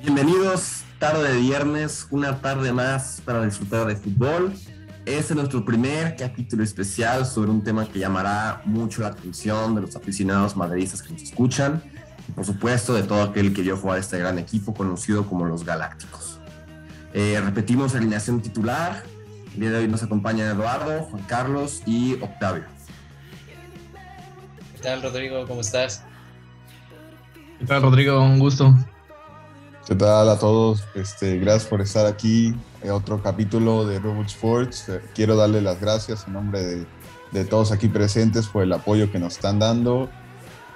Bienvenidos, tarde de viernes, una tarde más para disfrutar de fútbol. Este es nuestro primer capítulo especial sobre un tema que llamará mucho la atención de los aficionados madridistas que nos escuchan y por supuesto de todo aquel que vio jugar este gran equipo conocido como los Galácticos. Eh, repetimos la alineación titular. El día de hoy nos acompañan Eduardo, Juan Carlos y Octavio. ¿Qué tal, Rodrigo? ¿Cómo estás? ¿Qué tal, Rodrigo? Un gusto. ¿Qué tal a todos? Este, gracias por estar aquí en otro capítulo de Robot Sports. Eh, quiero darle las gracias en nombre de, de, todos aquí presentes por el apoyo que nos están dando,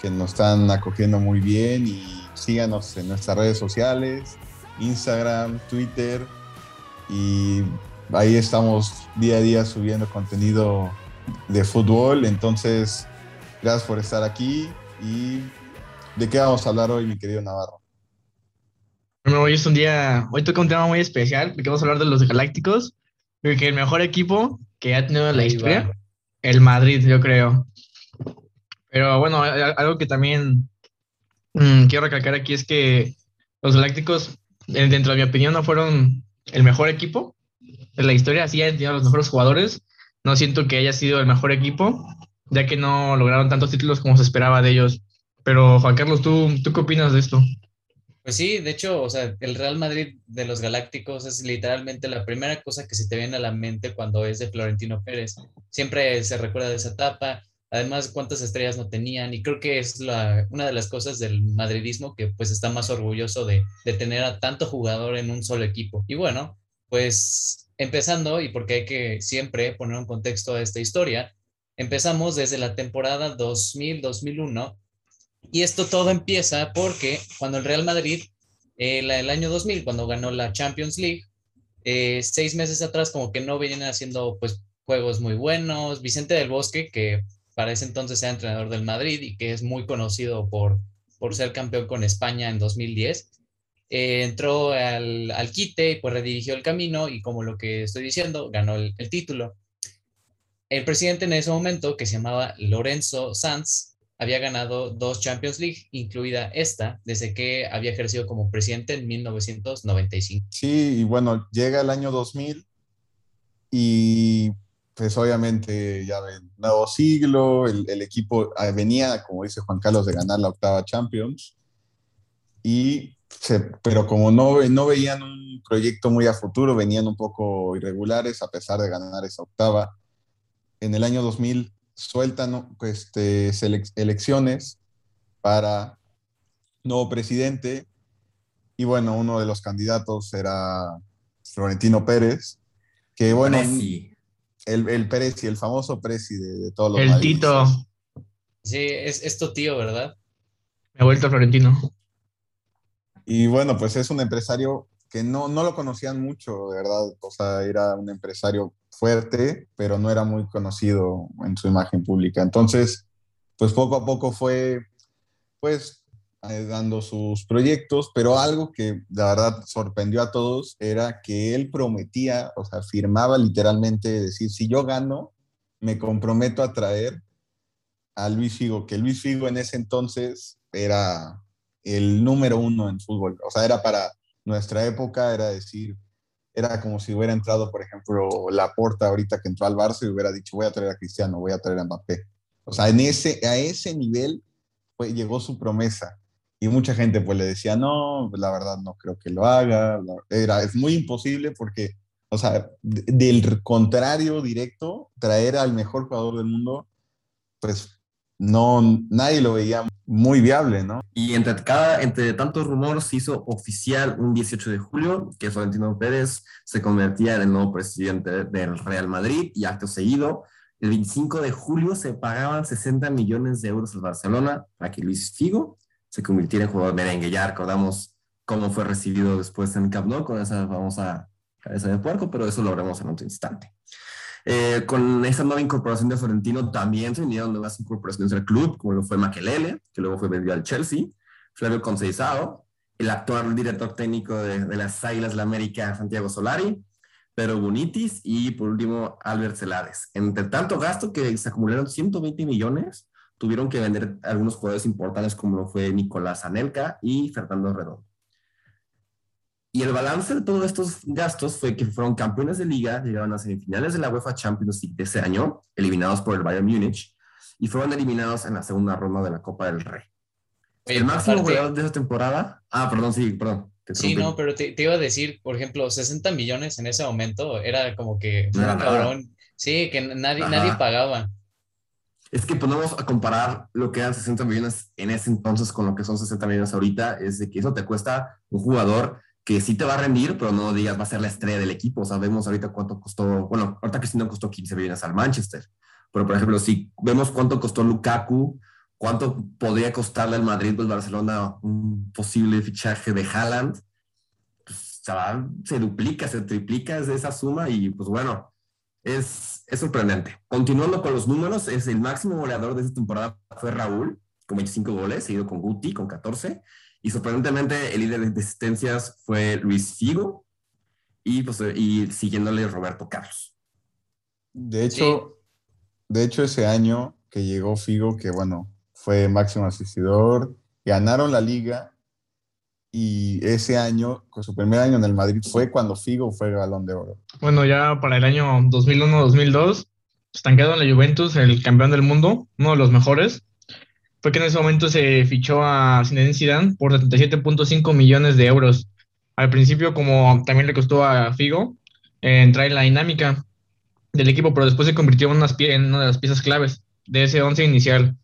que nos están acogiendo muy bien y síganos en nuestras redes sociales, Instagram, Twitter y ahí estamos día a día subiendo contenido de fútbol. Entonces, gracias por estar aquí y ¿de qué vamos a hablar hoy, mi querido Navarro? Bueno, hoy es un día, hoy toca un tema muy especial, porque vamos a hablar de los Galácticos, porque el mejor equipo que ha tenido la historia, el Madrid, yo creo. Pero bueno, algo que también mmm, quiero recalcar aquí es que los Galácticos, dentro de mi opinión, no fueron el mejor equipo de la historia, sí han tenido los mejores jugadores, no siento que haya sido el mejor equipo, ya que no lograron tantos títulos como se esperaba de ellos. Pero Juan Carlos, ¿tú, ¿tú qué opinas de esto? Pues sí, de hecho, o sea, el Real Madrid de los Galácticos es literalmente la primera cosa que se te viene a la mente cuando es de Florentino Pérez. Siempre se recuerda de esa etapa, además cuántas estrellas no tenían y creo que es la, una de las cosas del madridismo que pues está más orgulloso de, de tener a tanto jugador en un solo equipo. Y bueno, pues empezando, y porque hay que siempre poner un contexto a esta historia, empezamos desde la temporada 2000-2001 y esto todo empieza porque cuando el Real Madrid, eh, el año 2000, cuando ganó la Champions League, eh, seis meses atrás como que no venían haciendo pues juegos muy buenos. Vicente del Bosque, que para ese entonces era entrenador del Madrid y que es muy conocido por, por ser campeón con España en 2010, eh, entró al, al, quite y pues redirigió el camino y como lo que estoy diciendo, ganó el, el título. El presidente en ese momento, que se llamaba Lorenzo Sanz, había ganado dos Champions League, incluida esta, desde que había ejercido como presidente en 1995. Sí, y bueno, llega el año 2000 y pues obviamente ya ven, nuevo siglo, el, el, equipo venía, como dice Juan Carlos, de ganar la octava Champions, y se, pero como no, no veían un proyecto muy a futuro, venían un poco irregulares a pesar de ganar esa octava. En el año 2000 sueltan este, elecciones para nuevo presidente y bueno, uno de los candidatos era Florentino Pérez, que bueno, Presi. el, el Pérez y el famoso Presi de, de todos los El Tito. Sí, es, es tu tío, ¿verdad? Me ha vuelto Florentino. Y bueno, pues es un empresario que no, no lo conocían mucho, de verdad. O sea, era un empresario fuerte, pero no era muy conocido en su imagen pública. Entonces, pues poco a poco fue, pues, eh, dando sus proyectos, pero algo que la verdad sorprendió a todos era que él prometía, o sea, firmaba literalmente decir, si yo gano, me comprometo a traer a Luis Figo, que Luis Figo en ese entonces era el número uno en fútbol, o sea, era para nuestra época, era decir, era como si hubiera entrado, por ejemplo, la porta ahorita que entró al Barça y hubiera dicho, voy a traer a Cristiano, voy a traer a Mbappé. O sea, en ese, a ese nivel pues, llegó su promesa. Y mucha gente pues le decía, no, la verdad no creo que lo haga. Era, es muy imposible porque, o sea, del contrario directo, traer al mejor jugador del mundo, pues no, nadie lo veía muy viable, ¿no? Y entre, cada, entre tantos rumores se hizo oficial un 18 de julio que Florentino Pérez se convertía en el nuevo presidente del Real Madrid y acto seguido, el 25 de julio se pagaban 60 millones de euros al Barcelona para que Luis Figo se convirtiera en jugador merengue. Ya recordamos cómo fue recibido después en Camp Nou con esa famosa cabeza de puerco, pero eso lo haremos en otro instante. Eh, con esa nueva incorporación de Florentino también se unieron nuevas incorporaciones al club, como lo fue Makelele, que luego fue vendido al Chelsea, Flavio Conceizao, el actual director técnico de, de las Águilas de la América, Santiago Solari, Pedro Bonitis y por último Albert Celades. Entre tanto gasto que se acumularon 120 millones, tuvieron que vender algunos jugadores importantes como lo fue Nicolás Anelka y Fernando Redondo. Y el balance de todos estos gastos fue que fueron campeones de liga, llegaron a semifinales de la UEFA Champions League de ese año, eliminados por el Bayern Múnich, y fueron eliminados en la segunda ronda de la Copa del Rey. el máximo goleador de esa temporada. Ah, perdón, sí, perdón. Sí, no, pero te, iba a decir, por ejemplo, 60 millones en ese momento era como que cabrón. Sí, que nadie, nadie pagaba. Es que ponemos a comparar lo que eran 60 millones en ese entonces con lo que son 60 millones ahorita, es de que eso te cuesta un jugador que sí te va a rendir, pero no digas va a ser la estrella del equipo. Sabemos ahorita cuánto costó, bueno, ahorita Cristiano costó 15 millones al Manchester, pero por ejemplo, si vemos cuánto costó Lukaku, cuánto podría costarle al Madrid o al Barcelona un posible fichaje de Haaland, pues, se duplica, se triplica esa suma y pues bueno, es, es sorprendente. Continuando con los números, es el máximo goleador de esta temporada fue Raúl, con 25 goles, seguido con Guti, con 14, y sorprendentemente el líder de asistencias fue Luis Figo, y, pues, y siguiéndole Roberto Carlos. De hecho, de hecho, ese año que llegó Figo, que bueno, fue máximo asistidor, ganaron la liga y ese año, con su primer año en el Madrid, fue cuando Figo fue balón de oro. Bueno, ya para el año 2001-2002, estancado en la Juventus, el campeón del mundo, uno de los mejores, fue que en ese momento se fichó a Zinedine Zidane por 77.5 millones de euros. Al principio, como también le costó a Figo, entrar en la dinámica del equipo, pero después se convirtió en, en una de las piezas claves de ese once inicial.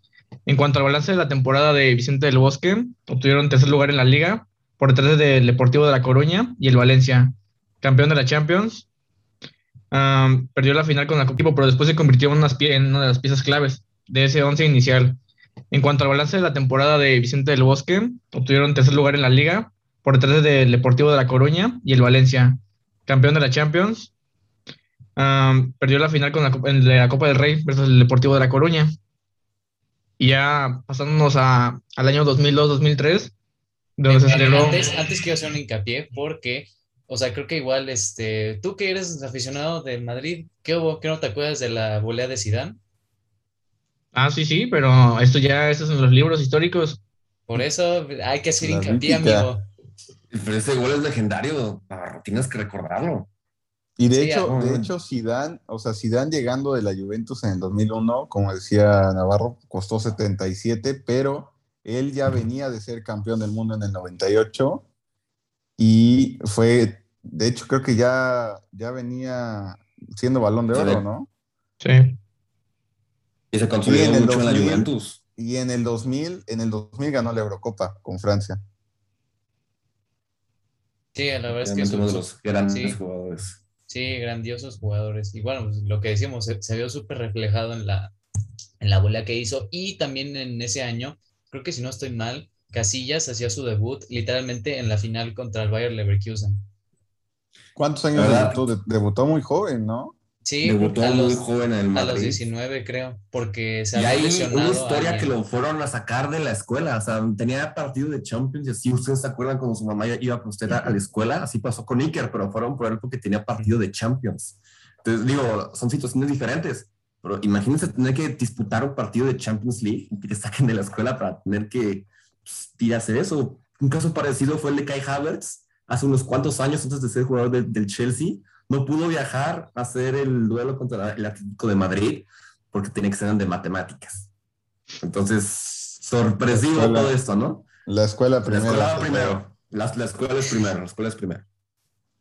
En cuanto al balance de la temporada de Vicente del Bosque, obtuvieron tercer lugar en la liga, por detrás del Deportivo de La Coruña y el Valencia, campeón de la Champions. perdió la final con el equipo, pero después se convirtió en una, en una, de las piezas claves de ese once inicial. En cuanto al balance de la temporada de Vicente del Bosque, obtuvieron tercer lugar en la liga, por detrás del Deportivo de La Coruña y el Valencia, campeón de la Champions. perdió la final con la, en la Copa del Rey versus el Deportivo de La Coruña. Y ya pasándonos a, al año 2002-2003, donde se celebró. Antes, antes quiero hacer un hincapié porque, o sea, creo que igual, este, tú que eres aficionado de Madrid, ¿qué hubo? ¿Qué no te acuerdas de la volea de Sidán? Ah, sí, sí, pero esto ya, estos son los libros históricos. Por eso hay que hacer hincapié, amigo. Pero ese gol es legendario, tienes que recordarlo. Y de hecho, de hecho, Zidane, o sea, Zidane llegando de la Juventus en el 2001, como decía Navarro, costó 77, pero él ya venía de ser campeón del mundo en el 98 y fue, de hecho, creo que ya, ya venía siendo balón de oro, ¿no? Sí. Y se consolidó mucho en la Juventus. Y en el 2000, en el 2000 ganó la Eurocopa con Francia. Sí, la verdad es que es uno de los grandes jugadores. Sí, grandiosos jugadores. Y bueno, pues, lo que decíamos, se, vio súper reflejado en la, en la bola que hizo. Y también en ese año, creo que si no estoy mal, Casillas hacía su debut literalmente en la final contra el Bayer Leverkusen. ¿Cuántos años debutó? Debutó muy joven, ¿no? Sí, debutó muy joven en el Madrid. A los 19, creo, porque se había lesionado. una historia que lo fueron a sacar de la escuela, o sea, tenía partido de Champions y así, ¿ustedes se acuerdan cuando su mamá iba con usted a, la escuela? Así pasó con Iker, pero fueron por él porque tenía partido de Champions. Entonces, digo, son situaciones diferentes, pero imagínense tener que disputar un partido de Champions League y que te saquen de la escuela para tener que pues, hacer eso. Un caso parecido fue el de Kai Havertz, hace unos cuantos años antes de ser jugador del Chelsea no pudo viajar a hacer el duelo contra el Atlético de Madrid porque tenía examen de matemáticas. Entonces, sorpresivo todo esto, ¿no? La escuela primero. La escuela primero. La, escuela es primero, la escuela es primero.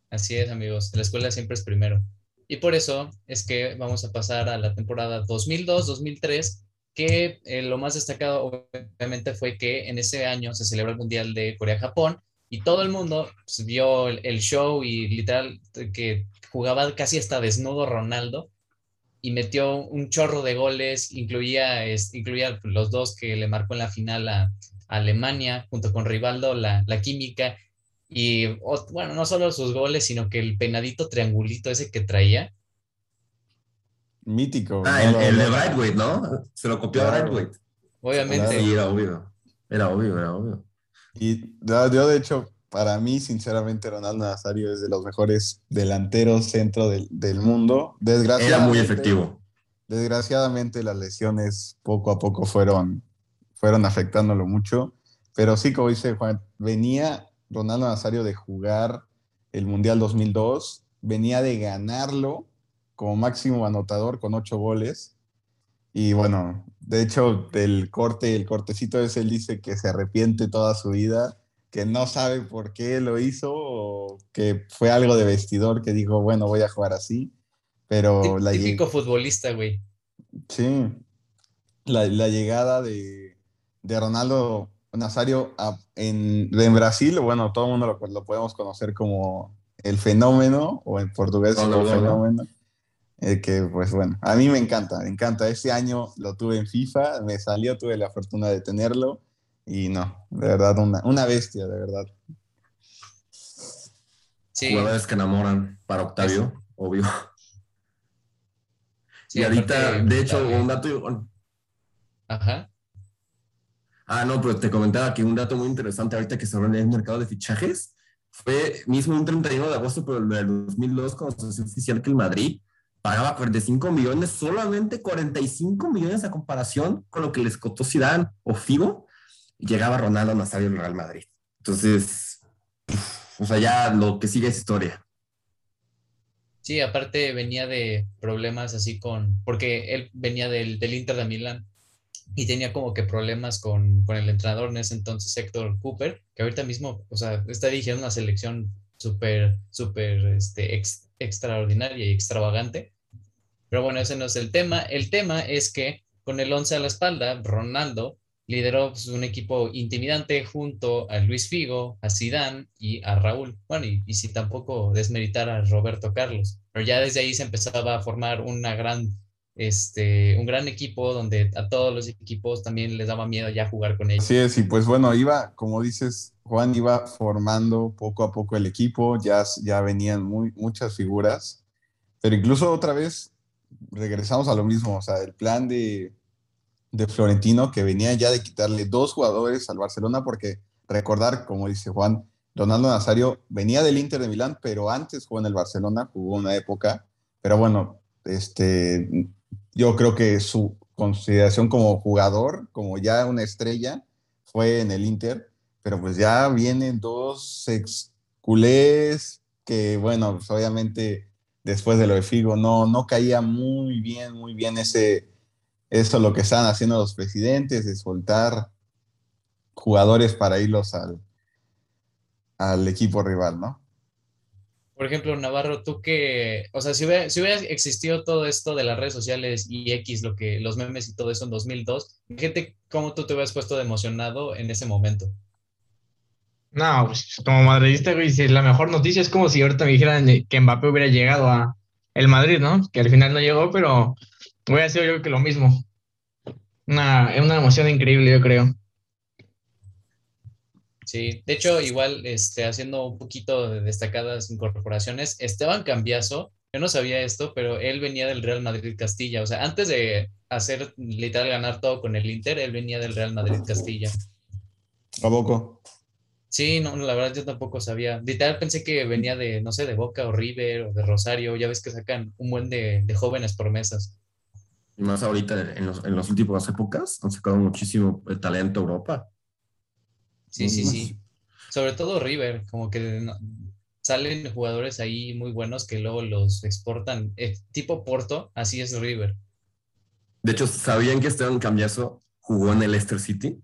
Así es, amigos. La escuela siempre es primero. Y por eso es que vamos a pasar a la temporada 2002-2003, que eh, lo más destacado obviamente fue que en ese año se celebró el Mundial de Corea-Japón y todo el mundo pues, vio el, show y literal que jugaba casi hasta desnudo Ronaldo y metió un chorro de goles, incluía, incluía los dos que le marcó en la final a, Alemania, junto con Rivaldo, la, química, y bueno, no solo sus goles, sino que el penadito triangulito ese que traía. Mítico. Ah, el, de Brightweight, ¿no? Se lo copió a Brightweight. Obviamente. Sí, era obvio. Era obvio, era obvio. Y yo, de hecho, para mí, sinceramente, Ronaldo Nazario es de los mejores delanteros centro del, mundo. Desgraciadamente, Era muy efectivo. Desgraciadamente, las lesiones poco a poco fueron, fueron afectándolo mucho. Pero sí, como dice Juan, venía Ronaldo Nazario de jugar el Mundial 2002, venía de ganarlo como máximo anotador con ocho goles. Y bueno, de hecho, del corte, el cortecito ese, él dice que se arrepiente toda su vida, que no sabe por qué lo hizo, o que fue algo de vestidor que dijo, bueno, voy a jugar así. Pero la Típico futbolista, güey. Sí. La, llegada de, Ronaldo Nazario en, Brasil, bueno, todo el mundo lo, lo podemos conocer como el fenómeno, o en portugués el fenómeno. Eh, que pues bueno, a mí me encanta, me encanta. Este año lo tuve en FIFA, me salió, tuve la fortuna de tenerlo y no, de verdad, una, una bestia, de verdad. Sí. Jugadores que enamoran para Octavio, obvio. y ahorita, de hecho, un dato. Ajá. Ah, no, pero te comentaba que un dato muy interesante ahorita que se abre el mercado de fichajes fue mismo un 31 de agosto pero del 2002 cuando se oficial que el Madrid pagaba 45 millones, solamente 45 millones a comparación con lo que les costó Zidane o Figo, llegaba Ronaldo Nazario al Real Madrid. Entonces, o sea, ya lo que sigue es historia. Sí, aparte venía de problemas así con, porque él venía del, del Inter de Milán y tenía como que problemas con, con, el entrenador en ese entonces, Héctor Cooper, que ahorita mismo, o sea, está dirigiendo una selección súper, súper este, extraordinaria y extravagante. Pero bueno, ese no es el tema. El tema es que con el 11 a la espalda, Ronaldo lideró pues, un equipo intimidante junto a Luis Figo, a Zidane y a Raúl. Bueno, y, si tampoco desmeritar a Roberto Carlos. Pero ya desde ahí se empezaba a formar una gran este, un gran equipo donde a todos los equipos también les daba miedo ya jugar con ellos. Así es, y pues bueno, iba, como dices, Juan iba formando poco a poco el equipo, ya, ya venían muy, muchas figuras, pero incluso otra vez regresamos a lo mismo, o sea, el plan de, de Florentino que venía ya de quitarle dos jugadores al Barcelona, porque recordar, como dice Juan, Ronaldo Nazario venía del Inter de Milán, pero antes jugó en el Barcelona, jugó una época, pero bueno, este, yo creo que su consideración como jugador, como ya una estrella, fue en el Inter, pero pues ya vienen dos ex culés que, bueno, pues obviamente después de lo de Figo no, no caía muy bien, muy bien ese, eso lo que están haciendo los presidentes, de soltar jugadores para irlos al, al equipo rival, ¿no? Por ejemplo, Navarro, tú que, o sea, si hubiera, si hubiera existido todo esto de las redes sociales y X, lo que, los memes y todo eso en 2002, gente, ¿cómo tú te hubieras puesto de emocionado en ese momento? No, pues como madridista, güey, si la mejor noticia es como si ahorita me dijeran que Mbappé hubiera llegado a el Madrid, ¿no? Que al final no llegó, pero hubiera sido yo creo que lo mismo. Una, una emoción increíble, yo creo. Sí, de hecho, igual, este, haciendo un poquito de destacadas incorporaciones, Esteban Cambiaso, yo no sabía esto, pero él venía del Real Madrid Castilla, o sea, antes de hacer literal ganar todo con el Inter, él venía del Real Madrid Castilla. ¿A poco? Sí, no, la verdad yo tampoco sabía. Literal pensé que venía de, no sé, de Boca o River o de Rosario, ya ves que sacan un buen de, de jóvenes promesas. Y más ahorita en, los, en las últimas épocas han sacado muchísimo el talento Europa. Sí, sí, sí. Sobre todo River, como que salen jugadores ahí muy buenos que luego los exportan. Eh, tipo Porto, así es River. De hecho, ¿sabían que Esteban Cambiaso jugó en el Leicester City?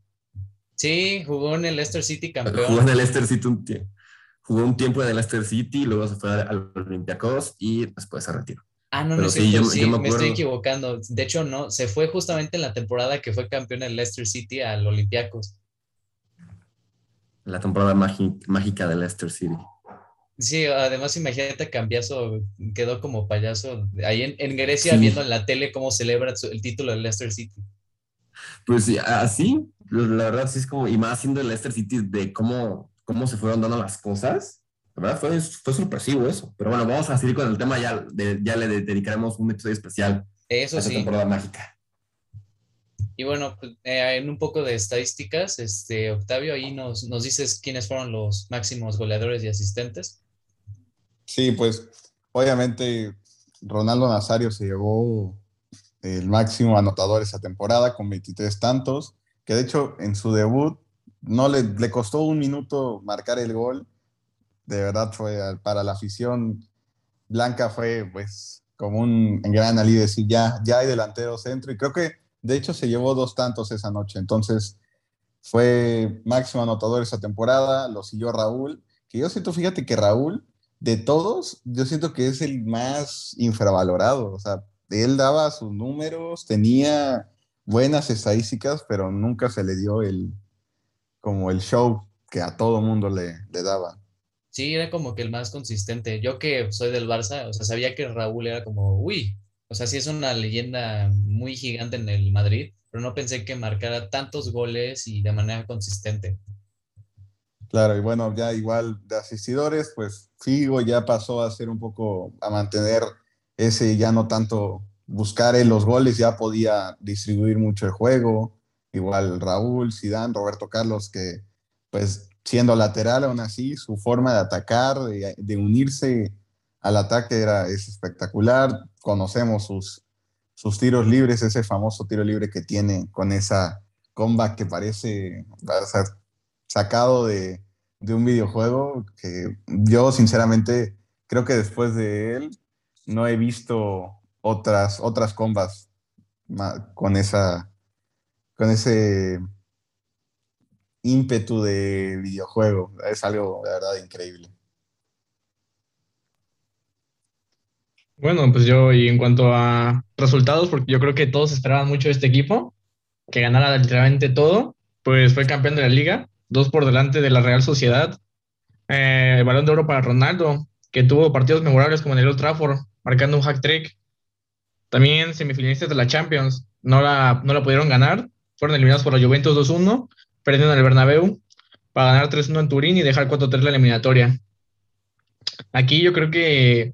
Sí, jugó en el Leicester City campeón. Jugó en el Leicester City un tiempo. Jugó un tiempo en el Leicester City, luego se fue al Olympiacos y después se retiró. Ah, no, no, sí, yo, me, estoy equivocando. De hecho, no, se fue justamente en la temporada que fue campeón en Leicester City al Olympiacos la temporada mágica de Leicester City. Sí, además imagínate Cambiaso quedó como payaso ahí en, Grecia viendo en la tele cómo celebra el título de Leicester City. Pues sí, así, la verdad sí es como, y más siendo el Leicester City de cómo, cómo se fueron dando las cosas, la verdad fue, fue sorpresivo eso. Pero bueno, vamos a seguir con el tema, ya, ya le dedicaremos un episodio especial eso a esta temporada mágica. Y bueno, pues, eh, en un poco de estadísticas, este, Octavio, ahí nos, nos dices quiénes fueron los máximos goleadores y asistentes. Sí, pues obviamente Ronaldo Nazario se llevó el máximo anotador esa temporada con 23 tantos, que de hecho en su debut no le, le costó un minuto marcar el gol, de verdad fue para la afición blanca fue pues como un gran alivio decir ya, ya hay delantero centro. Y creo que de hecho se llevó dos tantos esa noche, entonces fue máximo anotador esa temporada, lo siguió Raúl, que yo siento, fíjate que Raúl, de todos, yo siento que es el más infravalorado, o sea, él daba sus números, tenía buenas estadísticas, pero nunca se le dio el, como el show que a todo mundo le, le daba. Sí, era como que el más consistente. Yo que soy del Barça, o sea, sabía que Raúl era como, uy, o sea, sí es una leyenda muy gigante en el Madrid, pero no pensé que marcara tantos goles y de manera consistente. Claro, y bueno, ya igual de asistidores, pues Figo ya pasó a ser un poco, a mantener ese ya no tanto buscar en los goles, ya podía distribuir mucho el juego. Igual Raúl, Sidán, Roberto Carlos, que pues siendo lateral aún así, su forma de atacar, de, unirse al ataque era, es espectacular. Conocemos sus, sus tiros libres, ese famoso tiro libre que tiene con esa comba que parece sacado de, de, un videojuego, que yo sinceramente creo que después de él no he visto otras, otras combas con, esa, con ese ímpetu de videojuego. Es algo de verdad increíble. Bueno, pues yo, y en cuanto a resultados, porque yo creo que todos esperaban mucho de este equipo, que ganara literalmente todo, pues fue campeón de la liga, dos por delante de la Real Sociedad. Eh, el balón de oro para Ronaldo, que tuvo partidos memorables como en el Old marcando un hack trick. También semifinalistas de la Champions, no la, no la pudieron ganar, fueron eliminados por la Juventus 2-1 perdiendo en el Bernabéu para ganar 3-1 en Turín y dejar 4-3 la eliminatoria. Aquí yo creo que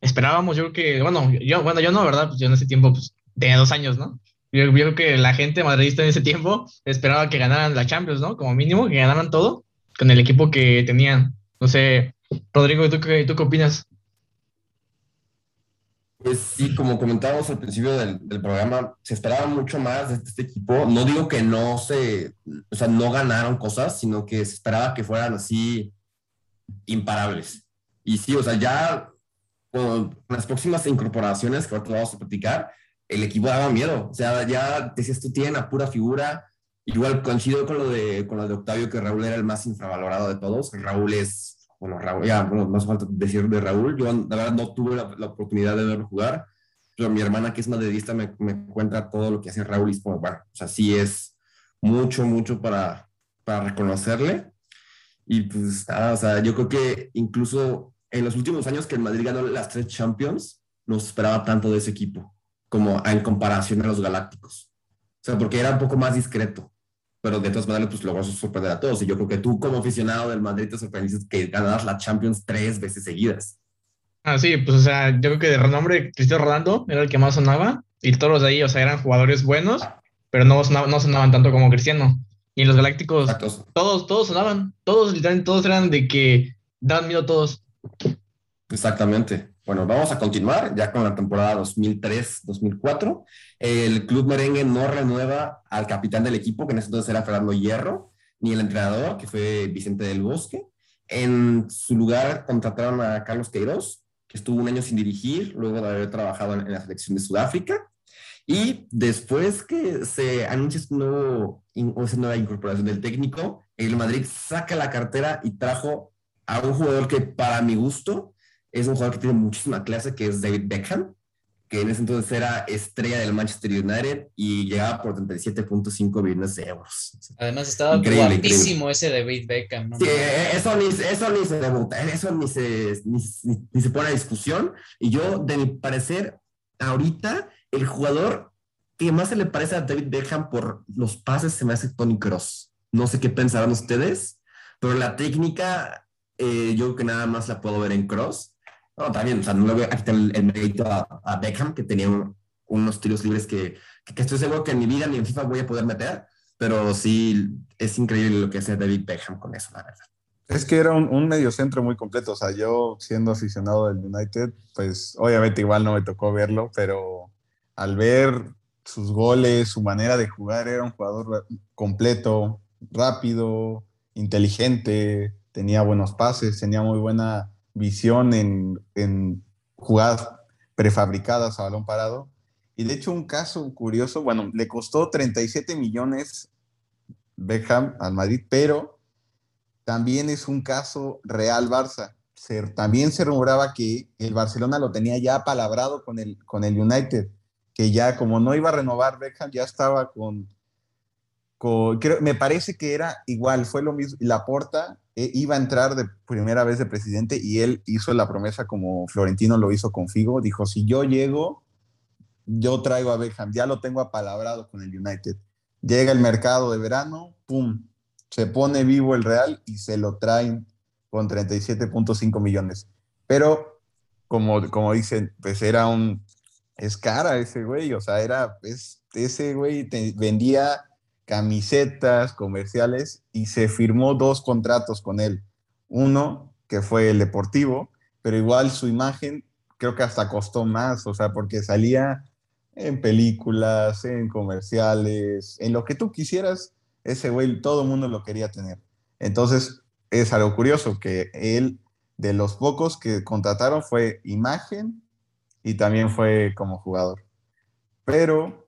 esperábamos, yo creo que, bueno, yo, bueno, yo no, ¿verdad? Pues yo en ese tiempo pues, tenía dos años, ¿no? Yo, creo que la gente madridista en ese tiempo esperaba que ganaran la Champions, ¿no? Como mínimo, que ganaran todo con el equipo que tenían. No sé, Rodrigo, ¿tú qué, tú qué opinas? Pues sí, como comentábamos al principio del, programa, se esperaba mucho más de este equipo. No digo que no se, o sea, no ganaron cosas, sino que se esperaba que fueran así imparables. Y sí, o sea, ya con las próximas incorporaciones que ahora vamos a platicar, el equipo daba miedo. O sea, ya decías tú, tienen a pura figura. Igual coincido con lo, de, con lo de Octavio, que Raúl era el más infravalorado de todos. Raúl es bueno, Raúl, ya, bueno, no hace falta decir de Raúl, yo la verdad no tuve la, oportunidad de verlo jugar, pero mi hermana que es madridista me, me cuenta todo lo que hace Raúl y es como, bueno, o sea, sí es mucho, mucho para, para reconocerle. Y pues, o sea, yo creo que incluso en los últimos años que el Madrid ganó las tres Champions, no se esperaba tanto de ese equipo, como en comparación a los Galácticos. O sea, porque era un poco más discreto pero de todas maneras, pues logró sorprender a todos. Y yo creo que tú, como aficionado del Madrid, te sorprendiste que ganaras la Champions tres veces seguidas. Ah, sí, pues o sea, yo creo que de renombre Cristiano Ronaldo era el que más sonaba, y todos los de ahí, o sea, eran jugadores buenos, pero no sonaban, no sonaban tanto como Cristiano. Y los Galácticos, todos, todos sonaban, todos, literalmente, todos eran de que daban miedo a todos. Exactamente. Bueno, vamos a continuar ya con la temporada 2003-2004. El club merengue no renueva al capitán del equipo, que en ese entonces era Fernando Hierro, ni el entrenador, que fue Vicente del Bosque. En su lugar contrataron a Carlos Queiroz, que estuvo un año sin dirigir, luego de haber trabajado en, la selección de Sudáfrica. Y después que se anuncia esta nueva incorporación del técnico, el Madrid saca la cartera y trajo a un jugador que para mi gusto es un jugador que tiene muchísima clase, que es David Beckham, que en ese entonces era estrella del Manchester United y llegaba por 37.5 millones de euros. Además estaba guapísimo ese David Beckham. Sí, eso ni, eso ni se debuta, eso ni se, ni, se pone a discusión. Y yo, de mi parecer, ahorita el jugador que más se le parece a David Beckham por los pases se me hace Tony Cross. No sé qué pensarán ustedes, pero la técnica eh, yo creo que nada más la puedo ver en Cross no, también, o sea, no le voy a quitar el, mérito a, Beckham, que tenía unos tiros libres que, que, estoy seguro que en mi vida ni en FIFA voy a poder meter, pero sí es increíble lo que hace David Beckham con eso, la verdad. Es que era un, un medio centro muy completo, o sea, yo siendo aficionado del United, pues obviamente igual no me tocó verlo, pero al ver sus goles, su manera de jugar, era un jugador completo, rápido, inteligente, tenía buenos pases, tenía muy buena visión en, en jugadas prefabricadas a balón parado. Y de hecho un caso curioso, bueno, le costó 37 millones Beckham al Madrid, pero también es un caso real Barça. también se rumoraba que el Barcelona lo tenía ya palabrado con el, con el United, que ya como no iba a renovar Beckham, ya estaba con, creo, me parece que era igual, fue lo mismo, la porta iba a entrar de primera vez de presidente y él hizo la promesa como Florentino lo hizo con Figo, dijo, si yo llego, yo traigo a Beckham, ya lo tengo apalabrado con el United. Llega el mercado de verano, ¡pum! Se pone vivo el Real y se lo traen con 37.5 millones. Pero, como, como dicen, pues era un... Es cara ese güey, o sea, era... Es, ese güey vendía camisetas comerciales y se firmó dos contratos con él. Uno, que fue el deportivo, pero igual su imagen creo que hasta costó más, o sea, porque salía en películas, en comerciales, en lo que tú quisieras, ese güey todo el mundo lo quería tener. Entonces, es algo curioso que él, de los pocos que contrataron, fue imagen y también fue como jugador. Pero,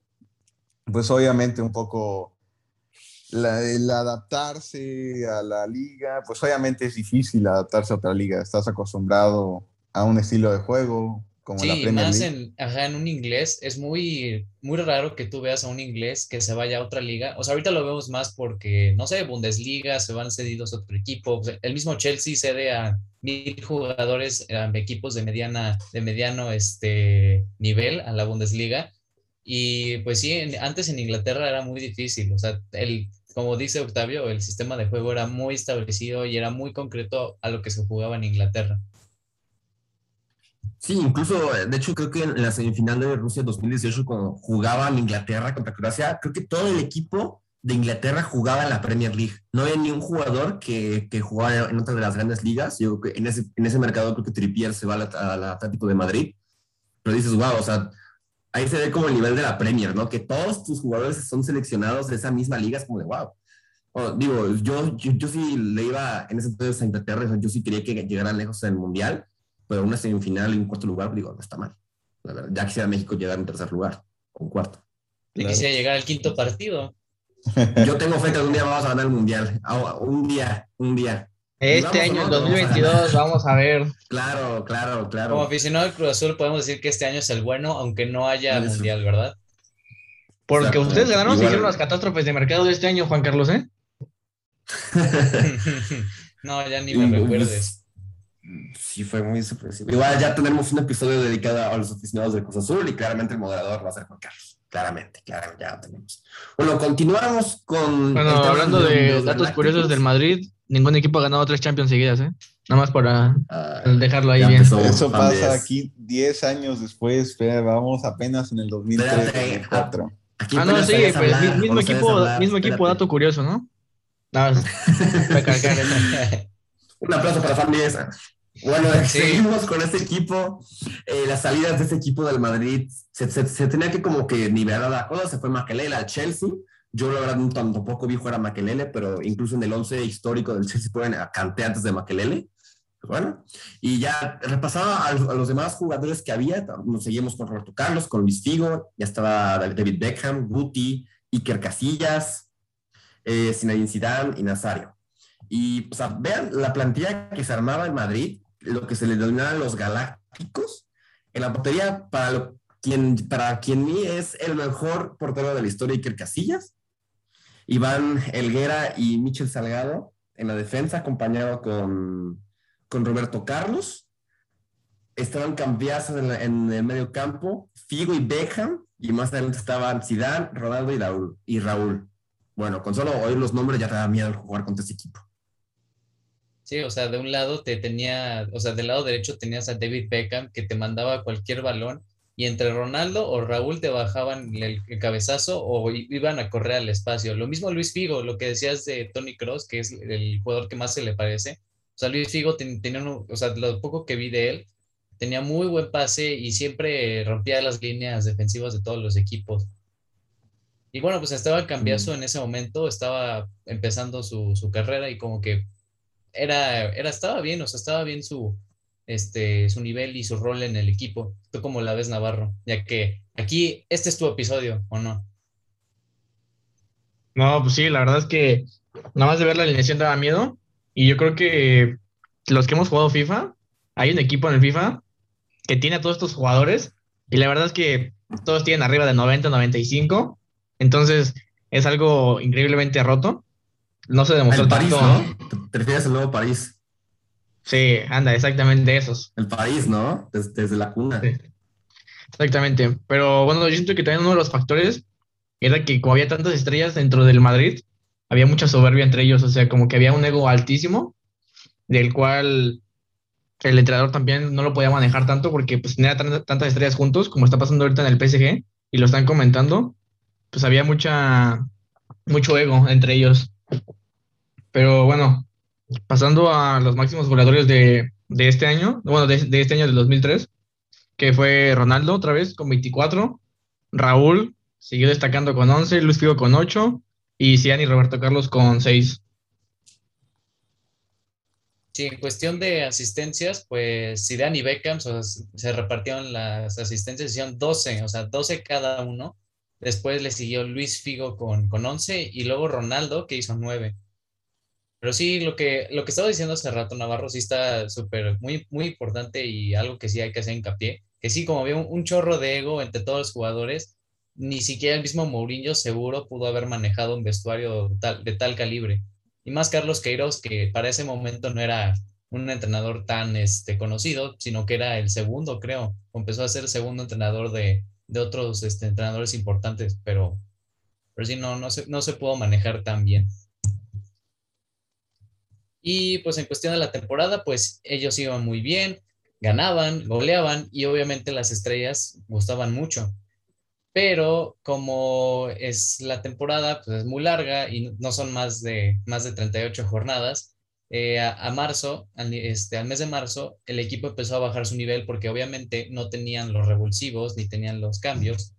pues obviamente un poco el adaptarse a la liga, pues obviamente es difícil adaptarse a otra liga. Estás acostumbrado a un estilo de juego, como sí, más En, en un inglés, es muy, muy raro que tú veas a un inglés que se vaya a otra liga. O sea, ahorita lo vemos más porque, no sé, Bundesliga, se van cedidos a otro equipo. El mismo Chelsea cede a mil jugadores, a equipos de, mediana, de mediano este, nivel a la Bundesliga. Y pues sí, antes en Inglaterra era muy difícil. O sea, el, como dice Octavio, el sistema de juego era muy establecido y era muy concreto a lo que se jugaba en Inglaterra. Sí, incluso, de hecho, creo que en la semifinal de Rusia 2018, cuando jugaban Inglaterra contra Croacia, creo que todo el equipo de Inglaterra jugaba en la Premier League. No había ni un jugador que, que en otra de las grandes ligas. Yo creo que en ese, en ese mercado creo que Trippier se va al, al Atlético de Madrid. Pero dices, wow, o sea, ahí se ve como el nivel de la Premier, ¿no? Que todos tus jugadores son seleccionados de esa misma liga, es como de wow. digo, yo, yo, sí le iba en ese entonces a Inglaterra, yo sí quería que llegaran lejos en el Mundial, pero una semifinal en cuarto lugar, digo, no está mal. ya quisiera México llegar en tercer lugar o en cuarto. Yo quisiera llegar al quinto partido. Yo tengo fe que algún día vamos a ganar el Mundial. Ah, un día, un día. Este año, en 2022, vamos a, ver. Claro, claro, claro. Como aficionado del Cruz Azul, podemos decir que este año es el bueno, aunque no haya mundial, ¿verdad? Porque ustedes ganaron siguieron las catástrofes de mercado de este año, Juan Carlos, ¿eh? no, ya ni me pues, recuerdes. Sí, fue muy sorpresivo. Igual ya tenemos un episodio dedicado a los aficionados del Cruz Azul y claramente el moderador va a ser Juan Carlos. Claramente, claramente, ya lo tenemos. Bueno, continuamos con. Bueno, hablando de, datos curiosos del Madrid, ningún equipo ha ganado tres Champions seguidas, ¿eh? Nada más para ah, dejarlo ahí bien. Eso pasa aquí 10 años después, pero vamos apenas en el 2003-2004. Ah, no, sí, pues mismo equipo, mismo equipo, dato curioso, ¿no? Nada, Un aplauso para Fan Bueno, seguimos con este equipo. Eh, las salidas de este equipo del Madrid se, se, tenía que como que nivelar la cosa. Se fue Makelele al Chelsea. Yo la verdad tampoco vi jugar a Makelele, pero incluso en el 11 histórico del Chelsea pueden a Canté antes de Makelele. Bueno, y ya repasaba a, los demás jugadores que había. Nos seguimos con Roberto Carlos, con Luis Figo, ya estaba David Beckham, Guti, Iker Casillas, eh, Zinedine Zidane y Nazario. Y, o sea, vean la plantilla que se armaba en Madrid, lo que se le denominaban los galácticos. En la portería, para, quien, para quien ni es el mejor portero de la historia, Iker Casillas. Iván Elguera y Michel Salgado en la defensa, acompañado con, con Roberto Carlos. Estaban cambiados en, en, el medio campo, Figo y Beckham, y más adelante estaban Zidane, Ronaldo y Raúl. Y Raúl. Bueno, con solo oír los nombres ya te da miedo jugar contra ese equipo. Sí, o sea, de un lado te tenía, o sea, del lado derecho tenías a David Beckham que te mandaba cualquier balón y entre Ronaldo o Raúl te bajaban el, cabezazo o iban a correr al espacio. Lo mismo Luis Figo, lo que decías de Tony Cross, que es el jugador que más se le parece. O sea, Luis Figo tenía, o sea, lo poco que vi de él, tenía muy buen pase y siempre rompía las líneas defensivas de todos los equipos. Y bueno, pues estaba cambiazo mm. en ese momento, estaba empezando su, su carrera y como que era, era, estaba bien, o sea, estaba bien su, este, su nivel y su rol en el equipo. ¿Tú cómo la ves, Navarro? Ya que aquí, este es tu episodio, ¿o no? No, pues sí, la verdad es que nada más de ver la alineación daba miedo. Y yo creo que los que hemos jugado FIFA, hay un equipo en el FIFA que tiene a todos estos jugadores y la verdad es que todos tienen arriba de 90, 95. Entonces es algo increíblemente roto. No se demostró el París, ¿no? ¿Te refieres al nuevo París? Sí, anda, exactamente esos. El París, ¿no? Desde, la cuna. Exactamente. Pero bueno, yo siento que también uno de los factores era que como había tantas estrellas dentro del Madrid, había mucha soberbia entre ellos. O sea, como que había un ego altísimo, del cual el entrenador también no lo podía manejar tanto porque pues tenía tantas estrellas juntos como está pasando ahorita en el PSG y lo están comentando, pues había mucha, mucho ego entre ellos. Pasando a los máximos goleadores de, este año, bueno, de, este año del 2003, que fue Ronaldo otra vez con 24, Raúl siguió destacando con 11, Luis Figo con 8 y Cian y Roberto Carlos con 6. Sí, en cuestión de asistencias, pues Zidane y Beckham se repartieron las asistencias, hicieron 12, o sea, 12 cada uno. Después le siguió Luis Figo con, con 11 y luego Ronaldo que hizo 9. Pero sí, lo que, lo que estaba diciendo hace rato, Navarro, sí está súper, muy, muy importante y algo que sí hay que hacer hincapié, que sí, como había un, chorro de ego entre todos los jugadores, ni siquiera el mismo Mourinho seguro pudo haber manejado un vestuario de tal calibre. Y más Carlos Queiroz, que para ese momento no era un entrenador tan este, conocido, sino que era el segundo, creo. Empezó a ser el segundo entrenador de, otros este, entrenadores importantes, pero, pero sí, no, no, se, no se pudo manejar tan bien. Y pues en cuestión de la temporada, pues ellos iban muy bien, ganaban, goleaban y obviamente las estrellas gustaban mucho pero como es la temporada, pues es muy larga y no son más de, más de 38 jornadas, eh, a, marzo, al, este, al mes de marzo, el equipo empezó a bajar su nivel porque obviamente no tenían los revulsivos ni tenían los cambios.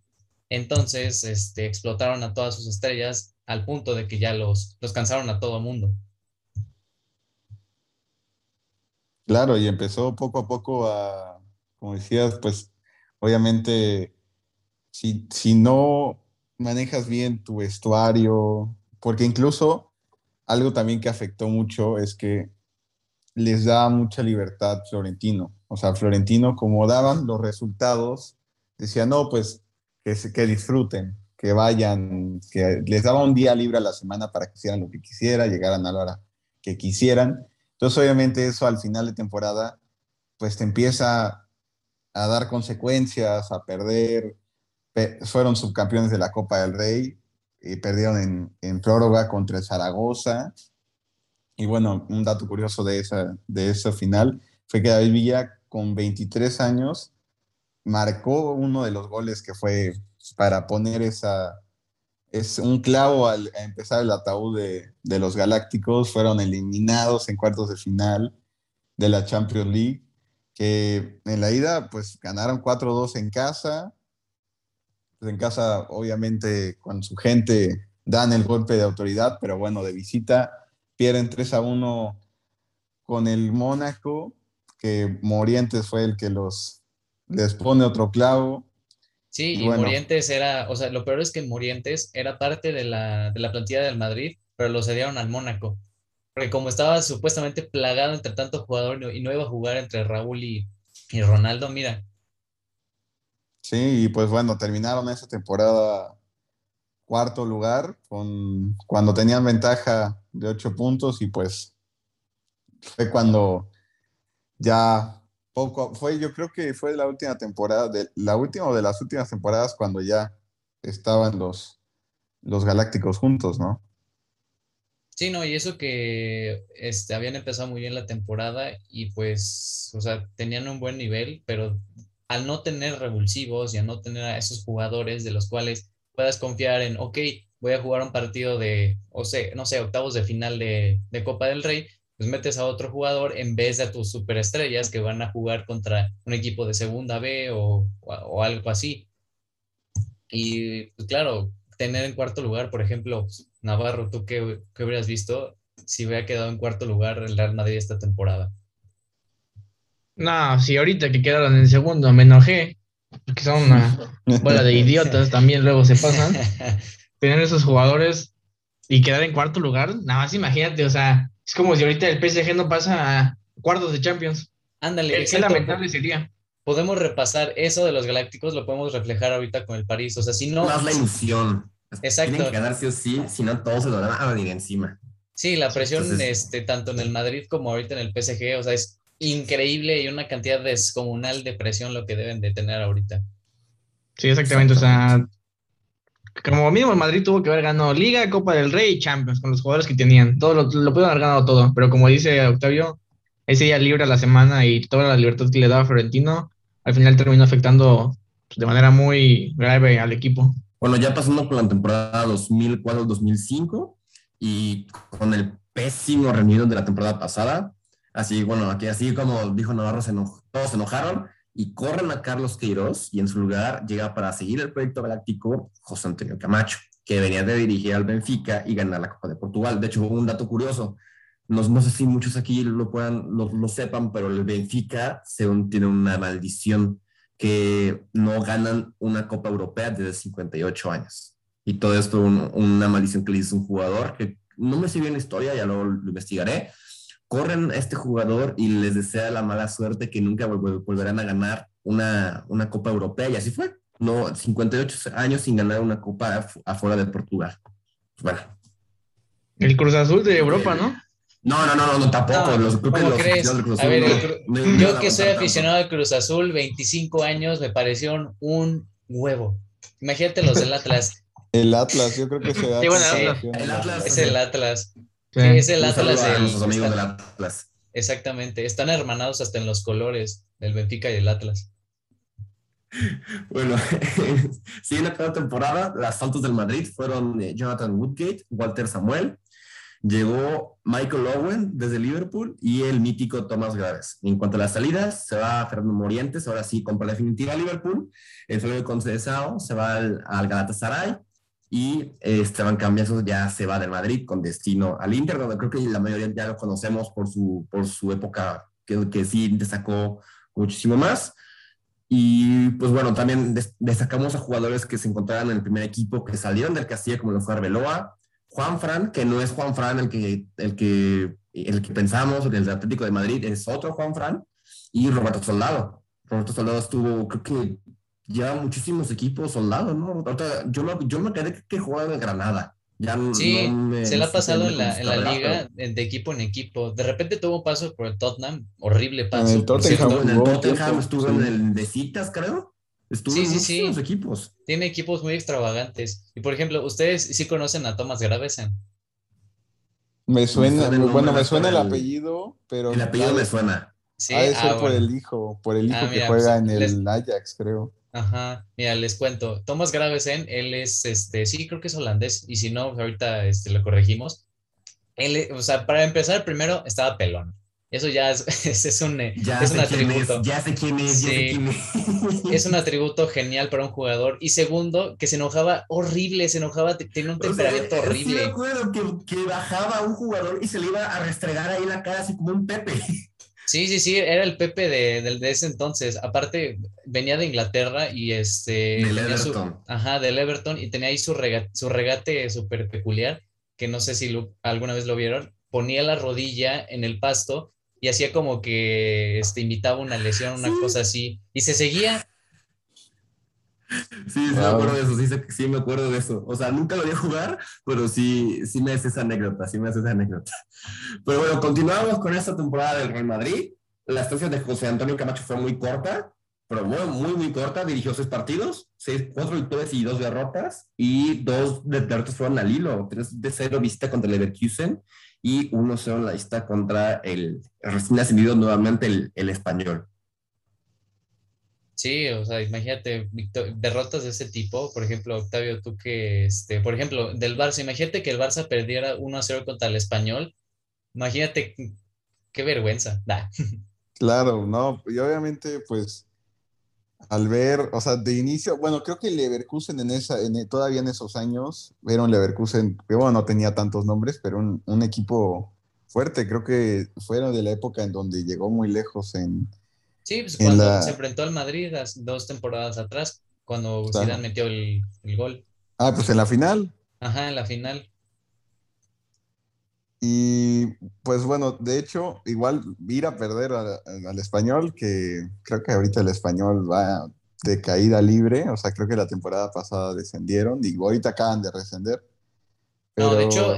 Entonces, este, explotaron a todas sus estrellas al punto de que ya los, los cansaron a todo mundo. Claro, y empezó poco a poco a, como decías, pues obviamente si, no manejas bien tu vestuario, porque incluso algo también que afectó mucho es que les da mucha libertad Florentino. O sea, Florentino, como daban los resultados, decía, no, pues que, que disfruten, que vayan, que les daba un día libre a la semana para que hicieran lo que quisieran, llegaran a la hora que quisieran. Entonces, obviamente, eso al final de temporada, pues te empieza a dar consecuencias, a perder fueron subcampeones de la Copa del Rey y perdieron en, en prórroga contra Zaragoza. Y bueno, un dato curioso de esa, de esa final fue que David Villa, con 23 años, marcó uno de los goles que fue para poner esa, es un clavo al empezar el ataúd de, de, los Galácticos. Fueron eliminados en cuartos de final de la Champions League, que en la ida pues ganaron 4-2 en casa pues, en casa, obviamente, con su gente dan el golpe de autoridad, pero bueno, de visita pierden 3 a 1 con el Mónaco, que Morientes fue el que los les pone otro clavo. Sí, y, Morientes era, o sea, lo peor es que Morientes era parte de la, de la plantilla del Madrid, pero lo cedieron al Mónaco. Porque como estaba supuestamente plagado entre tantos jugadores y no iba a jugar entre Raúl y, y Ronaldo, mira, Sí, y pues bueno, terminaron esa temporada cuarto lugar, con, cuando tenían ventaja de ocho puntos y pues fue cuando ya fue yo creo que fue la última temporada, la última de las últimas temporadas cuando ya estaban los, los Galácticos juntos, ¿no? Sí, no, y eso que este, habían empezado muy bien la temporada y pues, o sea, tenían un buen nivel, pero al no tener revulsivos y al no tener a esos jugadores de los cuales puedas confiar en, ok, voy a jugar un partido de, o sea, no sé, octavos de final de, Copa del Rey, pues metes a otro jugador en vez de a tus superestrellas que van a jugar contra un equipo de segunda B o, algo así. Y pues claro, tener en cuarto lugar, por ejemplo, Navarro, ¿tú qué, qué hubieras visto? si hubiera quedado en cuarto lugar el Real Madrid esta temporada. No, si ahorita que quedaron en segundo me enojé, porque son una bola de idiotas también luego se pasan. Tener esos jugadores y quedar en cuarto lugar, nada más imagínate, o sea, es como si ahorita el PSG no pasa a cuartos de Champions. Ándale, Qué lamentable sería. Podemos repasar eso de los Galácticos, lo podemos reflejar ahorita con el París. O sea, si no. Más la ilusión. Exacto. Tienen que ganar sí o sí, si no todos se lo van a venir encima. Sí, la presión, Entonces- este, tanto en el Madrid como ahorita en el PSG, o sea, es increíble y una cantidad descomunal de presión lo que deben de tener ahorita. Sí, exactamente. O sea, como mínimo el Madrid tuvo que haber ganado Liga, Copa del Rey y Champions con los jugadores que tenían. Todo lo, lo pudieron haber ganado todo. Pero como dice Octavio, ese día libre a la semana y toda la libertad que le daba Florentino, al final terminó afectando pues, de manera muy grave al equipo. Bueno, ya pasando con la temporada 2004-2005 y con el pésimo rendimiento de la temporada pasada, así, bueno, aquí así como dijo Navarro, se enoj- todos se enojaron y corren a Carlos Queiroz y en su lugar llega para seguir el proyecto galáctico José Antonio Camacho, que venía de dirigir al Benfica y ganar la Copa de Portugal. De hecho, un dato curioso, no, no sé si muchos aquí lo puedan, lo, lo sepan, pero el Benfica según tiene una maldición que no ganan una Copa Europea desde 58 años. Y todo esto un- una maldición que le hizo un jugador que no me sé bien la historia, ya lo, lo investigaré. Corren a este jugador y les desea la mala suerte que nunca vol- volverán a ganar una, una Copa Europea y así fue. No, 58 años sin ganar una Copa afu- afuera de Portugal. Bueno, El Cruz Azul de Europa, ¿no? no, no, no, no, no, tampoco. No, los, creo que ¿cómo los crees? aficionados del Cruz A ver, Azul el Cru- no- no Yo que soy aficionado al Cruz Azul, 25 años me parecieron un huevo. Imagínate los del Atlas. El Atlas, yo creo que se da. Sí, bueno, el Atlas. Es el Atlas. Sí. Sí, es el Atlas. a el- nuestros amigos está- del Atlas. exactamente. Están hermanados hasta en los colores del Benfica y el Atlas. Bueno, siguiendo cada temporada, las Santos del Madrid fueron eh, Jonathan Woodgate, Walter Samuel, llegó Michael Owen desde Liverpool y el mítico Thomas Graves. En cuanto a las salidas, se va Fernando Morientes, ahora sí, compra definitiva a Liverpool, el Flavio Conceição se va al, al Galatasaray y Esteban Cambiasos ya se va del Madrid con destino al Inter, donde creo que la mayoría ya lo conocemos por su, por su época que, que sí destacó muchísimo más. Y pues bueno, también des- destacamos a jugadores que se encontraban en el primer equipo, que salieron del Castilla, como lo fue Arbeloa, Juan Fran, que no es Juan Fran el que, el que, el que pensamos, el del Atlético de Madrid, es otro Juan Fran, y Roberto Soldado. Roberto Soldado estuvo, creo que lleva muchísimos equipos Soldado, ¿no? Ahorita, yo, me, yo me quedé que jugaba en el Granada. Ya Sí, no me se le ha pasado en la, en la liga pero- de equipo en equipo. De repente tuvo paso por el Tottenham, horrible paso. el por Tottenham en el Tottenham, estuvo Sí. en el de Citas, creo. Estuvo Sí, en sí, sí. equipos. Tiene equipos muy extravagantes. Y por ejemplo, ustedes sí conocen a Thomas Gravesen. Me suena, el bueno, me suena el el- apellido, pero El apellido me suena. Sí, ha de ah, ser por bueno. el hijo, por el hijo Ah, que mira, juega pues, en les- el Ajax, creo. Ajá, mira, les cuento. Thomas Gravesen, él es, este, sí, creo que es holandés, y si no, ahorita este, lo corregimos. Él, e- o sea, para empezar, primero estaba pelón. Eso ya es, es un, eh, Ya es un quién es, atributo. ya sé quién es, ya sé quién es. Es un atributo genial para un jugador. Y segundo, que se enojaba horrible, se enojaba, te- tenía un O sea, temperamento Sí me horrible. acuerdo que, que bajaba un jugador y se le iba a restregar ahí la cara así como un Pepe. Sí, sí, sí, era el Pepe de, del- de ese entonces. Aparte, venía de Inglaterra y este. Del tenía su- Everton. ajá, del Everton y tenía ahí su, rega- su regate súper peculiar, que no sé si lo- alguna vez lo vieron. Ponía la rodilla en el pasto y hacía como que este, imitaba una lesión, una Sí. cosa así. Y se seguía. Sí, sí me Wow. acuerdo de eso, sí, sí me acuerdo de eso. O sea, nunca lo vi jugar, pero sí, sí me hace esa anécdota, sí me hace esa anécdota. Pero bueno, continuamos con esta temporada del Real Madrid. La estancia de José Antonio Camacho fue muy corta, pero muy, muy, muy corta. Dirigió seis partidos, seis, cuatro victorias y dos derrotas. Y dos de- derrotas fueron al hilo. Tres de cero visita contra el Leverkusen y uno cero en la lista contra el recién ascendido nuevamente el, el español. Sí, o sea, imagínate derrotas de ese tipo. Por ejemplo, Octavio, tú que, este, por ejemplo, del Barça, imagínate que el Barça perdiera 1 a 0 contra el Español. Imagínate qué vergüenza. Nah. Claro, no, y obviamente, pues, al ver, o sea, de inicio, bueno, creo que Leverkusen en esa, en, todavía en esos años, vieron Leverkusen, que bueno, no tenía tantos nombres, pero un, un equipo fuerte, creo que fueron de la época en donde llegó muy lejos en... Sí, pues cuando se enfrentó al Madrid dos temporadas atrás, cuando Zidane metió el, el, gol. Ah, pues en la final. Ajá, en la final. Y pues bueno, de hecho, igual ir a perder al español, que creo que ahorita el español va de caída libre, o sea, creo que la temporada pasada descendieron y ahorita acaban de descender. No, de hecho,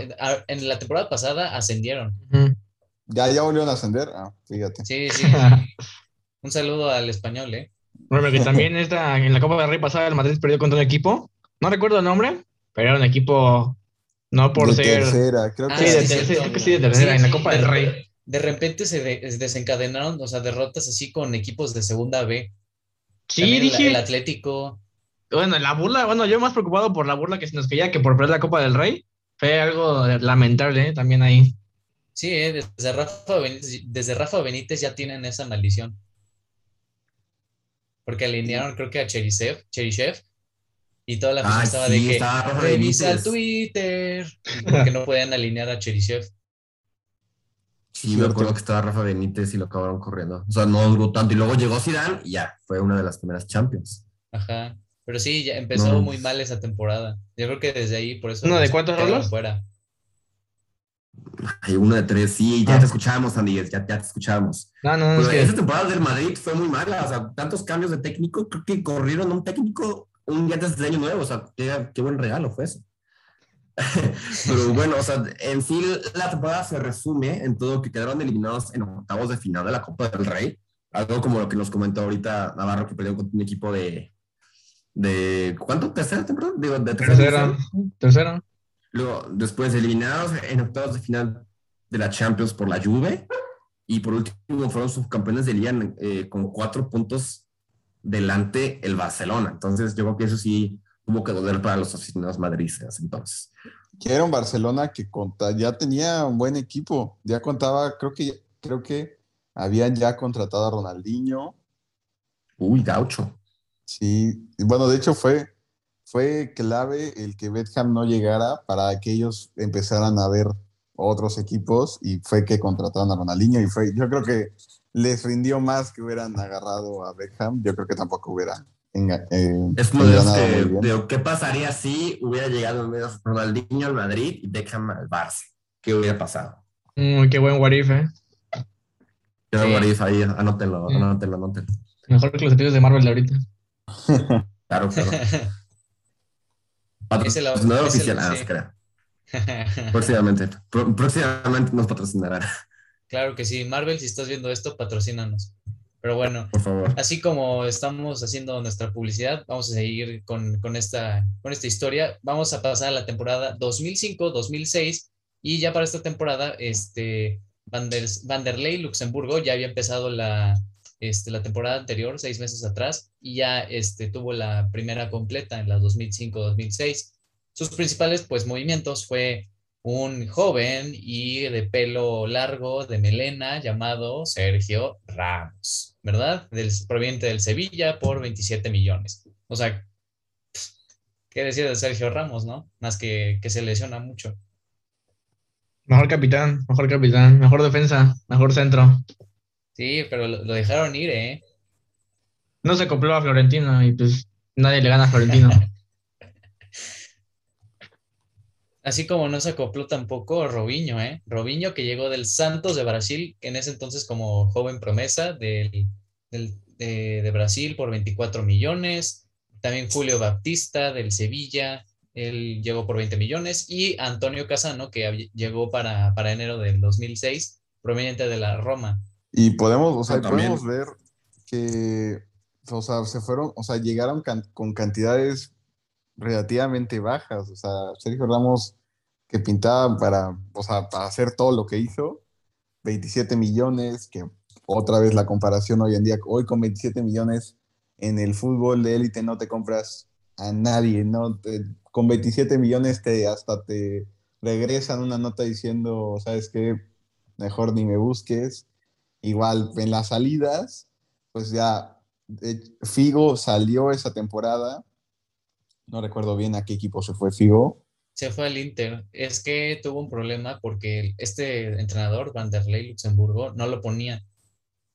en la temporada pasada ascendieron. ¿Ya, ya volvieron a ascender? Ah, fíjate. Sí, sí. un saludo al español, ¿eh? Bueno, que también está en la Copa del Rey pasada el Madrid perdió contra un equipo, no recuerdo el nombre, pero era un equipo no por de ser. Tercera, creo Ah, que Sí, de tercera, creo que sí, de tercera, en la Copa del de- Rey. De repente se de- desencadenaron, o sea, derrotas así con equipos de segunda B. Sí, También el- dije. El Atlético. Bueno, la burla, bueno, yo más preocupado por la burla que se nos caía que por perder la Copa del Rey. Fue algo lamentable ¿eh? también ahí. Sí, eh, desde, Rafa Benítez, desde Rafa Benítez ya tienen esa maldición. Porque alinearon, creo que a Cherisev, Cherisev y toda la afición Ah, estaba sí, de que estaba Rafa revisa el Benítez". Twitter, porque no pueden alinear a Cherisev. Sí, me acuerdo que estaba Rafa Benítez y lo acabaron corriendo. O sea, no duró tanto. Y luego llegó Zidane y ya, fue una de las primeras Champions. Ajá. Pero sí, ya empezó No. muy mal esa temporada. Yo creo que desde ahí, por eso. ¿Uno de cuántos rolos? fuera. Hay uno de tres, sí, ya Ah. te escuchábamos, Andy, ya, ya te escuchábamos. No, no, no, es esa temporada del Madrid fue muy mala, o sea, tantos cambios de técnico, creo que corrieron a un técnico un día antes del año nuevo, o sea, qué, qué buen regalo fue eso. Pero bueno, o sea, en sí la temporada se resume en todo que quedaron eliminados en octavos de final de la Copa del Rey, algo como lo que nos comentó ahorita Navarro, que perdió contra un equipo de, de ¿cuánto? ¿Tercera temporada? Digo, de tercera Tercera. Tercera. Luego, después eliminados en octavos de final de la Champions por la Juve. Y por último fueron subcampeones de liga eh, con cuatro puntos delante el Barcelona. Entonces yo creo que eso sí tuvo que doler para los aficionados madridistas entonces. que era un Barcelona que conta- ya tenía un buen equipo, ya contaba, creo que, creo que habían ya contratado a Ronaldinho, Uy, gaucho. sí, bueno, de hecho fue, fue clave el que Beckham no llegara para que ellos empezaran a ver otros equipos y fue que contrataron a Ronaldinho y fue, yo creo que les rindió más que hubieran agarrado a Beckham, yo creo que tampoco hubiera eh, Es que, muy bien. de, ¿qué pasaría si hubiera llegado en medio Ronaldinho al Madrid y Beckham al Barça? ¿Qué hubiera pasado? Mm, qué buen what if, ¿eh? Yo Sí. me morí ahí, anótenlo, Sí. anótenlo, anótenlo. Mejor que los episodios de Marvel de ahorita. Claro, claro. El- Patrocinador es el- oficial, ah, sí. Próximamente, Pró- próximamente nos patrocinarán, claro que sí. Marvel, si estás viendo esto, patrocínanos. Pero bueno, por favor. así como estamos haciendo nuestra publicidad, vamos a seguir con, con esta, con esta historia. Vamos a pasar a la temporada 2005-2006 y ya para esta temporada, este, Van der, Vanderlei Luxemburgo ya había empezado la, este, la temporada anterior, seis meses atrás, y ya este, tuvo la primera completa en la 2005-2006. Sus principales pues, movimientos fue un joven y de pelo largo, de melena, llamado Sergio Ramos, ¿verdad? Del, proveniente del Sevilla por 27 millones. O sea, ¿qué decir de Sergio Ramos, no? Más que, que se lesiona mucho. Mejor capitán, mejor capitán, mejor defensa, mejor centro. Sí, pero lo, lo dejaron ir, ¿eh? No se acopló a Florentino y pues nadie le gana a Florentino. Así como no se acopló tampoco Robinho, ¿eh? Robinho que llegó del Santos de Brasil, en ese entonces como joven promesa del, del- de, de Brasil por 24 millones. También Julio Baptista del Sevilla, él llegó por 20 millones. Y Antonio Casano, que llegó para, para enero del 2006, proveniente de la Roma. Y podemos, o sea, también. podemos ver que, o sea, se fueron, o sea, llegaron can- con cantidades relativamente bajas. O sea, Sergio Ramos, que pintaba para, o sea, para hacer todo lo que hizo, 27 millones, que otra vez la comparación hoy en día, hoy con 27 millones en el fútbol de élite no te compras a nadie, ¿no? Te- con 27 millones te, hasta te regresan una nota diciendo, ¿sabes qué? Mejor ni me busques. Igual en las salidas, pues ya Figo salió esa temporada. No recuerdo bien a qué equipo se fue Figo. Se fue al Inter. Es que tuvo un problema porque este entrenador, Vanderlei Luxemburgo, no lo ponía.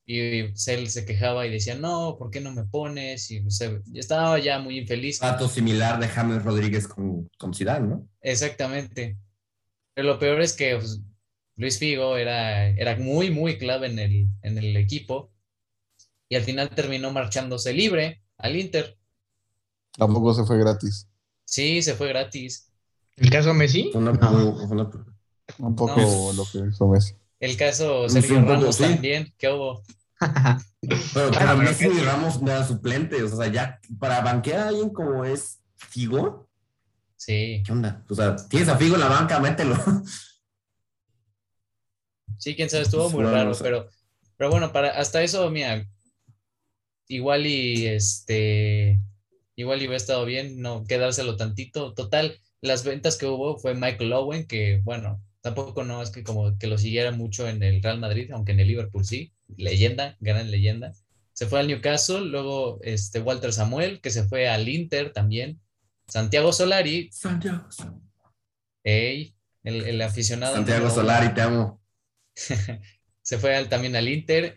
Y él se quejaba y decía, no, ¿por qué no me pones? Y estaba ya muy infeliz. Dato similar de James Rodríguez con, con Zidane, ¿no? Exactamente. Pero lo peor es que pues, Luis Figo era, era muy, muy clave en el, en el equipo y al final terminó marchándose libre al Inter. Tampoco se fue gratis. Sí, se fue gratis. ¿El caso Messi? Un poco lo que hizo Messi. El caso Sergio Ramos también, ¿qué hubo? Pero para Messi Ramos no era suplente, o sea, ya para banquear a alguien como es Figo. Sí. ¿Qué onda? O sea, tienes a Figo en la banca, mételo. Sí, quién sabe, estuvo muy raro, pero, pero bueno, para, hasta eso, mira, igual y este, igual y hubiera estado bien no quedárselo tantito. Total, las ventas que hubo fue Michael Owen, que bueno, tampoco no es que como que lo siguiera mucho en el Real Madrid, aunque en el Liverpool sí, leyenda, gran leyenda. Se fue al Newcastle, luego este Walter Samuel, que se fue al Inter también. Santiago Solari. Santiago. Ey, el, el aficionado. Santiago Solari, te amo. se fue también al Inter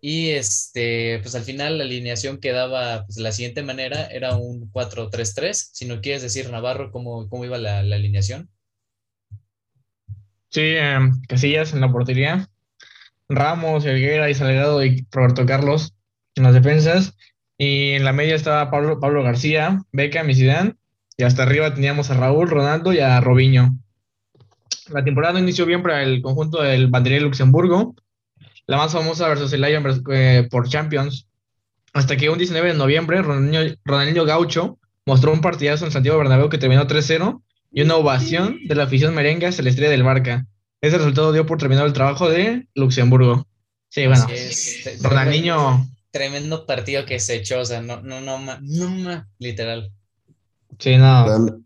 y este, pues al final la alineación quedaba pues, de la siguiente manera, era un 4-3-3. Si no quieres decir, Navarro, ¿cómo, cómo iba la, alineación? Sí, em, Casillas en la portería, Ramos, Elguera y Salgado y Roberto Carlos en las defensas. Y en la media estaba Pablo, Pablo García, Beca, y Y hasta arriba teníamos a Raúl, Ronaldo y a Robinho. La temporada inició bien para el conjunto del Bandería de Luxemburgo, la más famosa versus el Lion eh, por Champions, hasta que un 19 de noviembre Ronaldinho, Gaucho mostró un partidazo en Santiago Bernabéu que terminó 3-0 y una ovación de la afición merengue hacia la estrella del Barca. Ese resultado dio por terminado el trabajo de Luxemburgo. Sí, bueno, Ronaldinho... Tremendo partido que se echó, o sea, no, no, no, no, no literal. Sí, no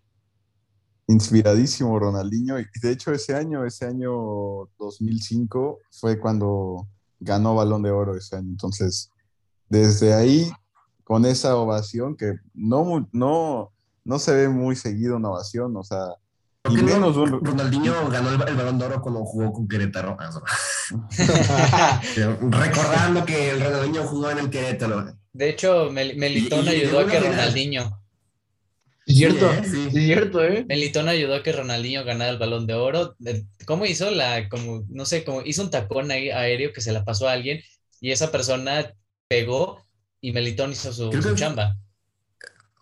inspiradísimo Ronaldinho. Y de hecho ese año, ese año 2005 fue cuando ganó Balón de Oro ese año. Entonces, desde ahí, con esa ovación que no, no, no se ve muy seguido una ovación, o sea... Y menos Ronaldinho ganó el, Balón de Oro cuando jugó con Querétaro. Recordando que el Ronaldinho jugó en el Querétaro. De hecho, Melitón ayudó a que Ronaldinho es cierto, es cierto, ¿eh? Melitón ayudó a que Ronaldinho ganara el balón de oro. ¿Cómo hizo la, como, no sé, como hizo un tacón ahí aéreo que se la pasó a alguien y esa persona pegó y Melitón hizo su, chamba?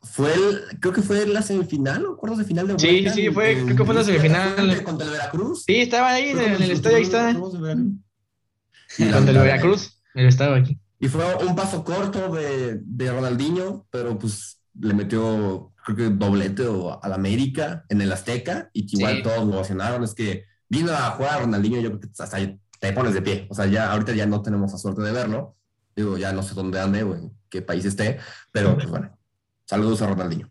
Fue el, creo que fue la semifinal o cuartos de final de Sí, sí, sí, fue, creo que fue la semifinal. Contra el Veracruz. Sí, estaba ahí en, el estadio, ahí está. Contra el Veracruz, el estaba aquí. Y fue un paso corto de, de Ronaldinho, pero pues le metió creo que doblete o al América en el Azteca y que igual todos lo ovacionaron. Es que vino a jugar a Ronaldinho, yo creo que hasta te pones de pie. O sea, ya ahorita ya no tenemos la suerte de verlo. Digo, ya no sé dónde ande o en qué país esté, pero pues bueno, saludos a Ronaldinho.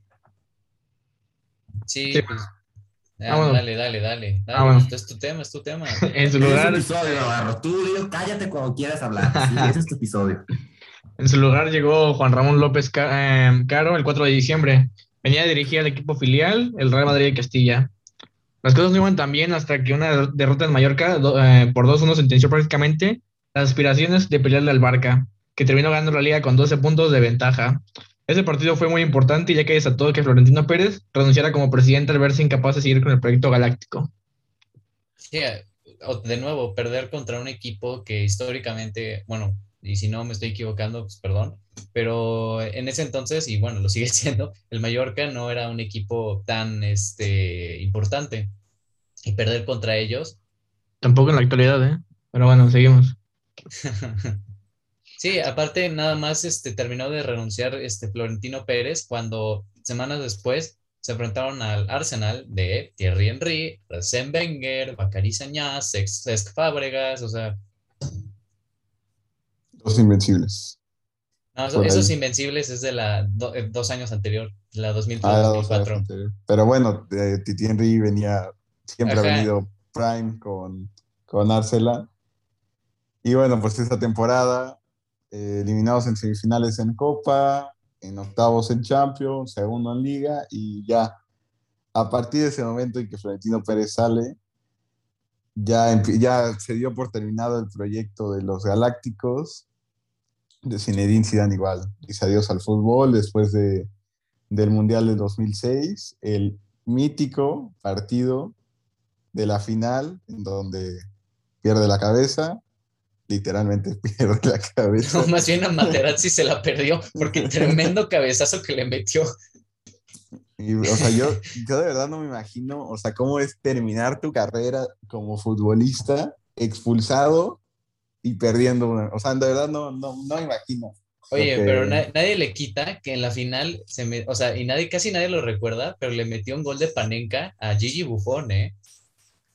Sí, pues. Ah, dale, dale, dale. es tu tema, es tu tema. en su lugar. Es episodio, Navarro. Tú, cállate cuando quieras hablar. ese es tu episodio. En su lugar llegó Juan Ramón López eh, Caro el 4 de diciembre. Venía a dirigir al equipo filial, el Real Madrid de Castilla. Las cosas no iban tan bien hasta que una derrota en Mallorca eh, por 2-1 sentenció prácticamente las aspiraciones de pelearle al Barca, que terminó ganando la liga con 12 puntos de ventaja. Ese partido fue muy importante ya que desató que Florentino Pérez renunciara como presidente al verse incapaz de seguir con el proyecto galáctico. Sí, de nuevo, perder contra un equipo que históricamente, bueno, y si no me estoy equivocando, pues perdón, pero en ese entonces, y bueno, lo sigue siendo, el Mallorca no era un equipo tan este, importante y perder contra ellos. Tampoco en la actualidad, ¿eh? Pero bueno, seguimos. sí, aparte nada más este, terminó de renunciar este Florentino Pérez cuando semanas después se enfrentaron al Arsenal de Thierry Henry, Arsène Wenger, Bacari Sañas, Cesc Fábregas, o sea, los Invencibles. No, esos Invencibles es de la eh, dos años anterior, la 2004. Ah, Pero bueno, Titi Henry venía, siempre ha venido Prime con, con Arcela. Y bueno, pues esta temporada eh, eliminados en semifinales en Copa, en octavos en Champions, segundo en Liga y ya a partir de ese momento en que Florentino Pérez sale, ya, ya se dio por terminado el proyecto de los Galácticos, de Zinedine Zidane igual, dice adiós al fútbol después de, del Mundial de 2006, el mítico partido de la final en donde pierde la cabeza, literalmente pierde la cabeza. No, más bien a Materazzi se la perdió porque tremendo cabezazo que le metió. o sea, yo, yo de verdad no me imagino, o sea, cómo es terminar tu carrera como futbolista expulsado y perdiendo una. O sea, de verdad no, no, no imagino. Oye, pero nadie le quita que en la final se me, o sea, y nadie, casi nadie lo recuerda, pero le metió un gol de Panenka a Gigi Buffon, ¿eh?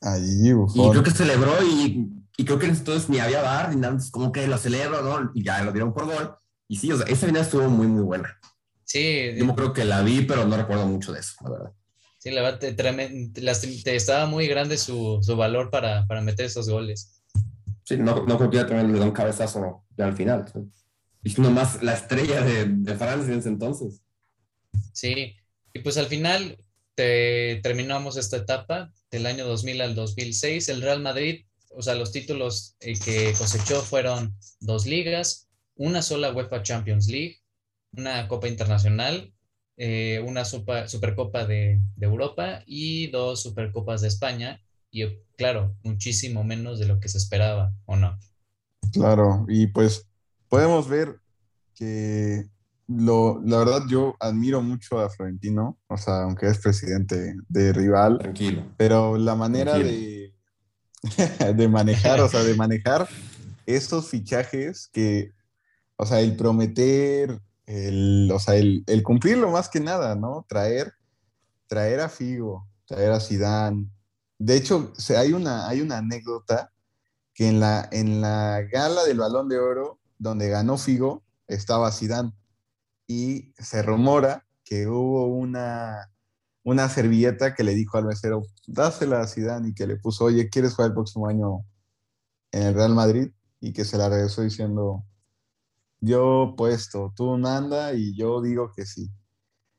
A Gigi Buffon. Y creo que celebró y, y creo que entonces ni había bar, ni nada, como que lo celebro, ¿no? Y ya lo dieron por gol. Y sí, o sea, esa final estuvo muy, muy buena. Sí. Yo creo que la vi, pero no recuerdo mucho de eso, la verdad. Sí, la verdad, te, estaba muy grande su, su valor para, para, meter esos goles. Sí, no, no ya también le da un cabezazo al final. ¿sí? Y nomás la estrella de, de, Francia en ese entonces. Sí, y pues al final te, terminamos esta etapa del año 2000 al 2006. El Real Madrid, o sea, los títulos eh, que cosechó fueron dos ligas, una sola UEFA Champions League, una Copa Internacional, eh, una super, Supercopa de, de Europa y dos Supercopas de España. Y claro, muchísimo menos de lo que se esperaba, ¿o no? Claro, y pues podemos ver que lo, la verdad yo admiro mucho a Florentino, o sea, aunque es presidente de rival, Tranquilo. pero la manera de, de manejar, o sea, de manejar estos fichajes que, o sea, el prometer, el, o sea, el, el cumplirlo más que nada, ¿no? Traer, traer a Figo, traer a Zidane. De hecho, hay una, hay una anécdota que en la, en la gala del Balón de Oro, donde ganó Figo, estaba Zidane. Y se rumora que hubo una, una servilleta que le dijo al mesero, dásela a Zidane y que le puso, oye, ¿quieres jugar el próximo año en el Real Madrid? Y que se la regresó diciendo, yo puesto, tú manda y yo digo que sí.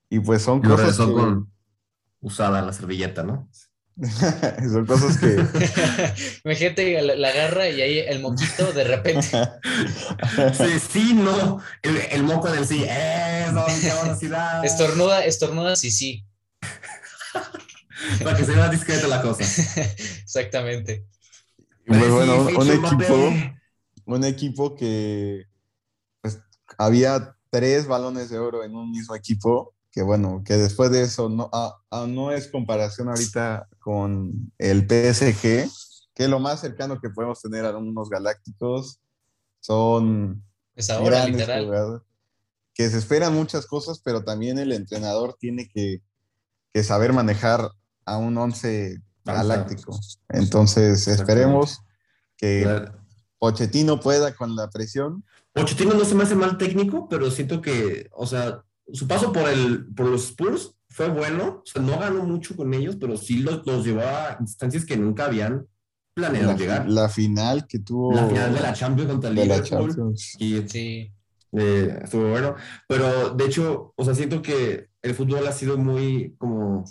Y pues son Lo cosas regresó que... con usada la servilleta, ¿no? son cosas que... Imagínate, la, la agarra y ahí el moquito de repente. sí, sí, no. El, el moco del sí. Eso, qué velocidad. Estornuda, estornuda, sí, sí. Para que sea más discreta la cosa. Exactamente. Pues bueno, Sí, un equipo, un equipo que pues, había tres balones de oro en un mismo equipo, que bueno, que después de eso no, ah, ah, no es comparación ahorita con el PSG, que lo más cercano que podemos tener a unos galácticos son Es ahora, grandes literal. jugadores, que se esperan muchas cosas, pero también el entrenador tiene que, que saber manejar a un once galáctico. Entonces, esperemos que Pochettino pueda con la presión. Pochettino no se me hace mal técnico, pero siento que, o sea, su paso por, el, por los Spurs fue bueno. O sea, no ganó mucho con ellos, pero sí los, los llevó a instancias que nunca habían planeado La, llegar. la final que tuvo La final de la Champions contra el Liverpool. Champions. Y Sí. eh, estuvo bueno. Pero de hecho, o sea, siento que el fútbol ha sido muy como.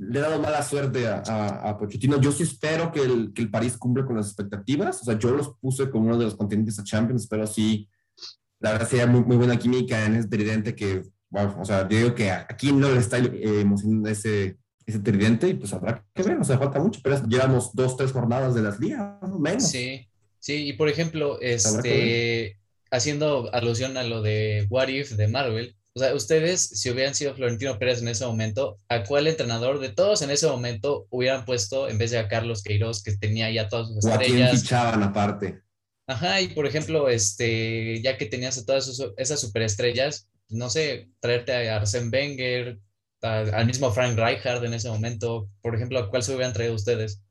Le ha dado mala suerte a, a, a Pochettino. Yo sí espero que el, que el París cumpla con las expectativas. O sea, yo los puse como uno de los contendientes a Champions, pero sí, la verdad sería muy, muy buena química en ese tridente que, wow, o sea, yo digo que aquí no le está eh, emocionando ese, ese tridente y pues habrá que ver, o sea, falta mucho, pero llevamos dos, tres jornadas de las ligas, menos. Sí, sí, y por ejemplo, que este, haciendo alusión a lo de What If de Marvel, o sea, ustedes, si hubieran sido Florentino Pérez en ese momento, ¿a cuál entrenador de todos en ese momento hubieran puesto en vez de a Carlos Queiroz, que tenía ya todas sus O a quién estrellas? fichaban aparte. Ajá, y por ejemplo, este, ya que tenías a todas esas superestrellas, no sé, traerte a Arsène Wenger, a- al mismo Frank Rijkaard en ese momento, por ejemplo, ¿a cuál se hubieran traído ustedes?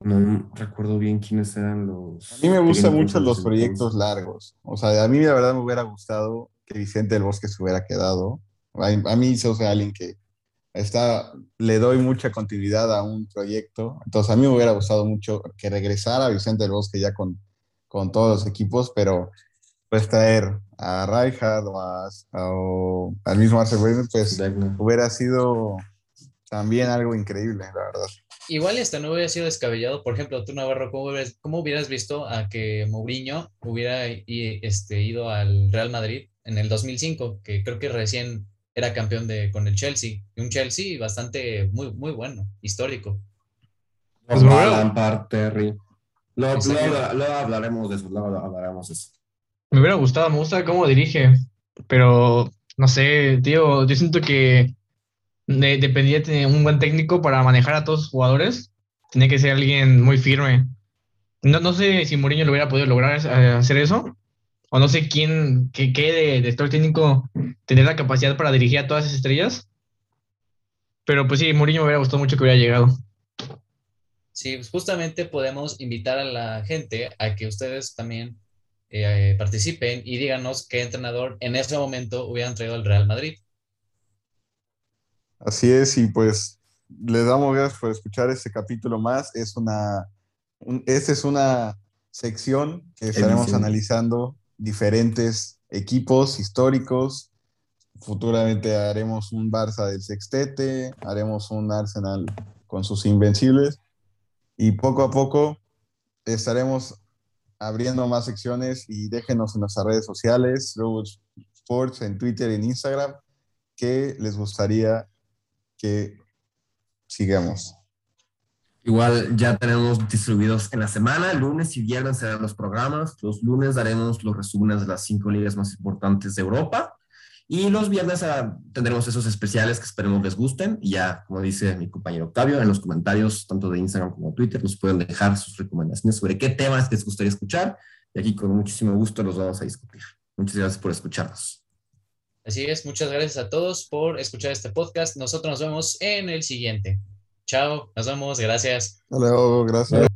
No recuerdo bien quiénes eran los. A mí me gustan mucho los proyectos largos. O sea, a mí la verdad me hubiera gustado que Vicente del Bosque se hubiera quedado. A, a mí se sea alguien que está, le doy mucha continuidad a un proyecto. Entonces a mí me hubiera gustado mucho que regresara Vicente del Bosque ya con, con todos los equipos, pero pues traer a Rijkaard o, al mismo Marcel pues hubiera sido también algo increíble, la verdad. Igual esto no hubiera sido descabellado. Por ejemplo, tú, Navarro, ¿cómo hubieras, cómo hubieras visto a que Mourinho hubiera este, ido al Real Madrid en el 2005, que creo que recién era campeón de, con el Chelsea? Y un Chelsea bastante, muy, muy bueno, histórico. Pues Lampard, Terry. Luego, hablaremos de eso, luego hablaremos de eso. Me hubiera gustado, me gusta cómo dirige, pero no sé, tío, yo siento que dependía de un buen técnico para manejar a todos los jugadores. Tenía que ser alguien muy firme. No, no sé si Mourinho lo hubiera podido lograr eh, hacer eso, o no sé quién, qué, qué de, de todo técnico tener la capacidad para dirigir a todas esas estrellas. Pero pues sí, Mourinho me hubiera gustado mucho que hubiera llegado. Sí, pues justamente podemos invitar a la gente a que ustedes también eh, participen y díganos qué entrenador en ese momento hubieran traído al Real Madrid. Así es, y pues les damos gracias por escuchar este capítulo más. Es una, esta es una sección que estaremos analizando diferentes equipos históricos. Futuramente haremos un Barça del Sextete, haremos un Arsenal con sus invencibles y poco a poco estaremos abriendo más secciones y déjenos en nuestras redes sociales, Robot Sports, en Twitter y en Instagram, que les gustaría que sigamos. Igual ya tenemos distribuidos en la semana, lunes y viernes serán los programas. Los lunes daremos los resúmenes de las cinco ligas más importantes de Europa y los viernes ah, tendremos esos especiales que esperemos les gusten. Y ya, como dice mi compañero Octavio, en los comentarios, tanto de Instagram como Twitter, nos pueden dejar sus recomendaciones sobre qué temas les gustaría escuchar. Y aquí con muchísimo gusto los vamos a discutir. Muchas gracias por escucharnos. Así es, muchas gracias a todos por escuchar este podcast. Nosotros nos vemos en el siguiente. Chao, nos vemos, gracias. Hasta luego, gracias.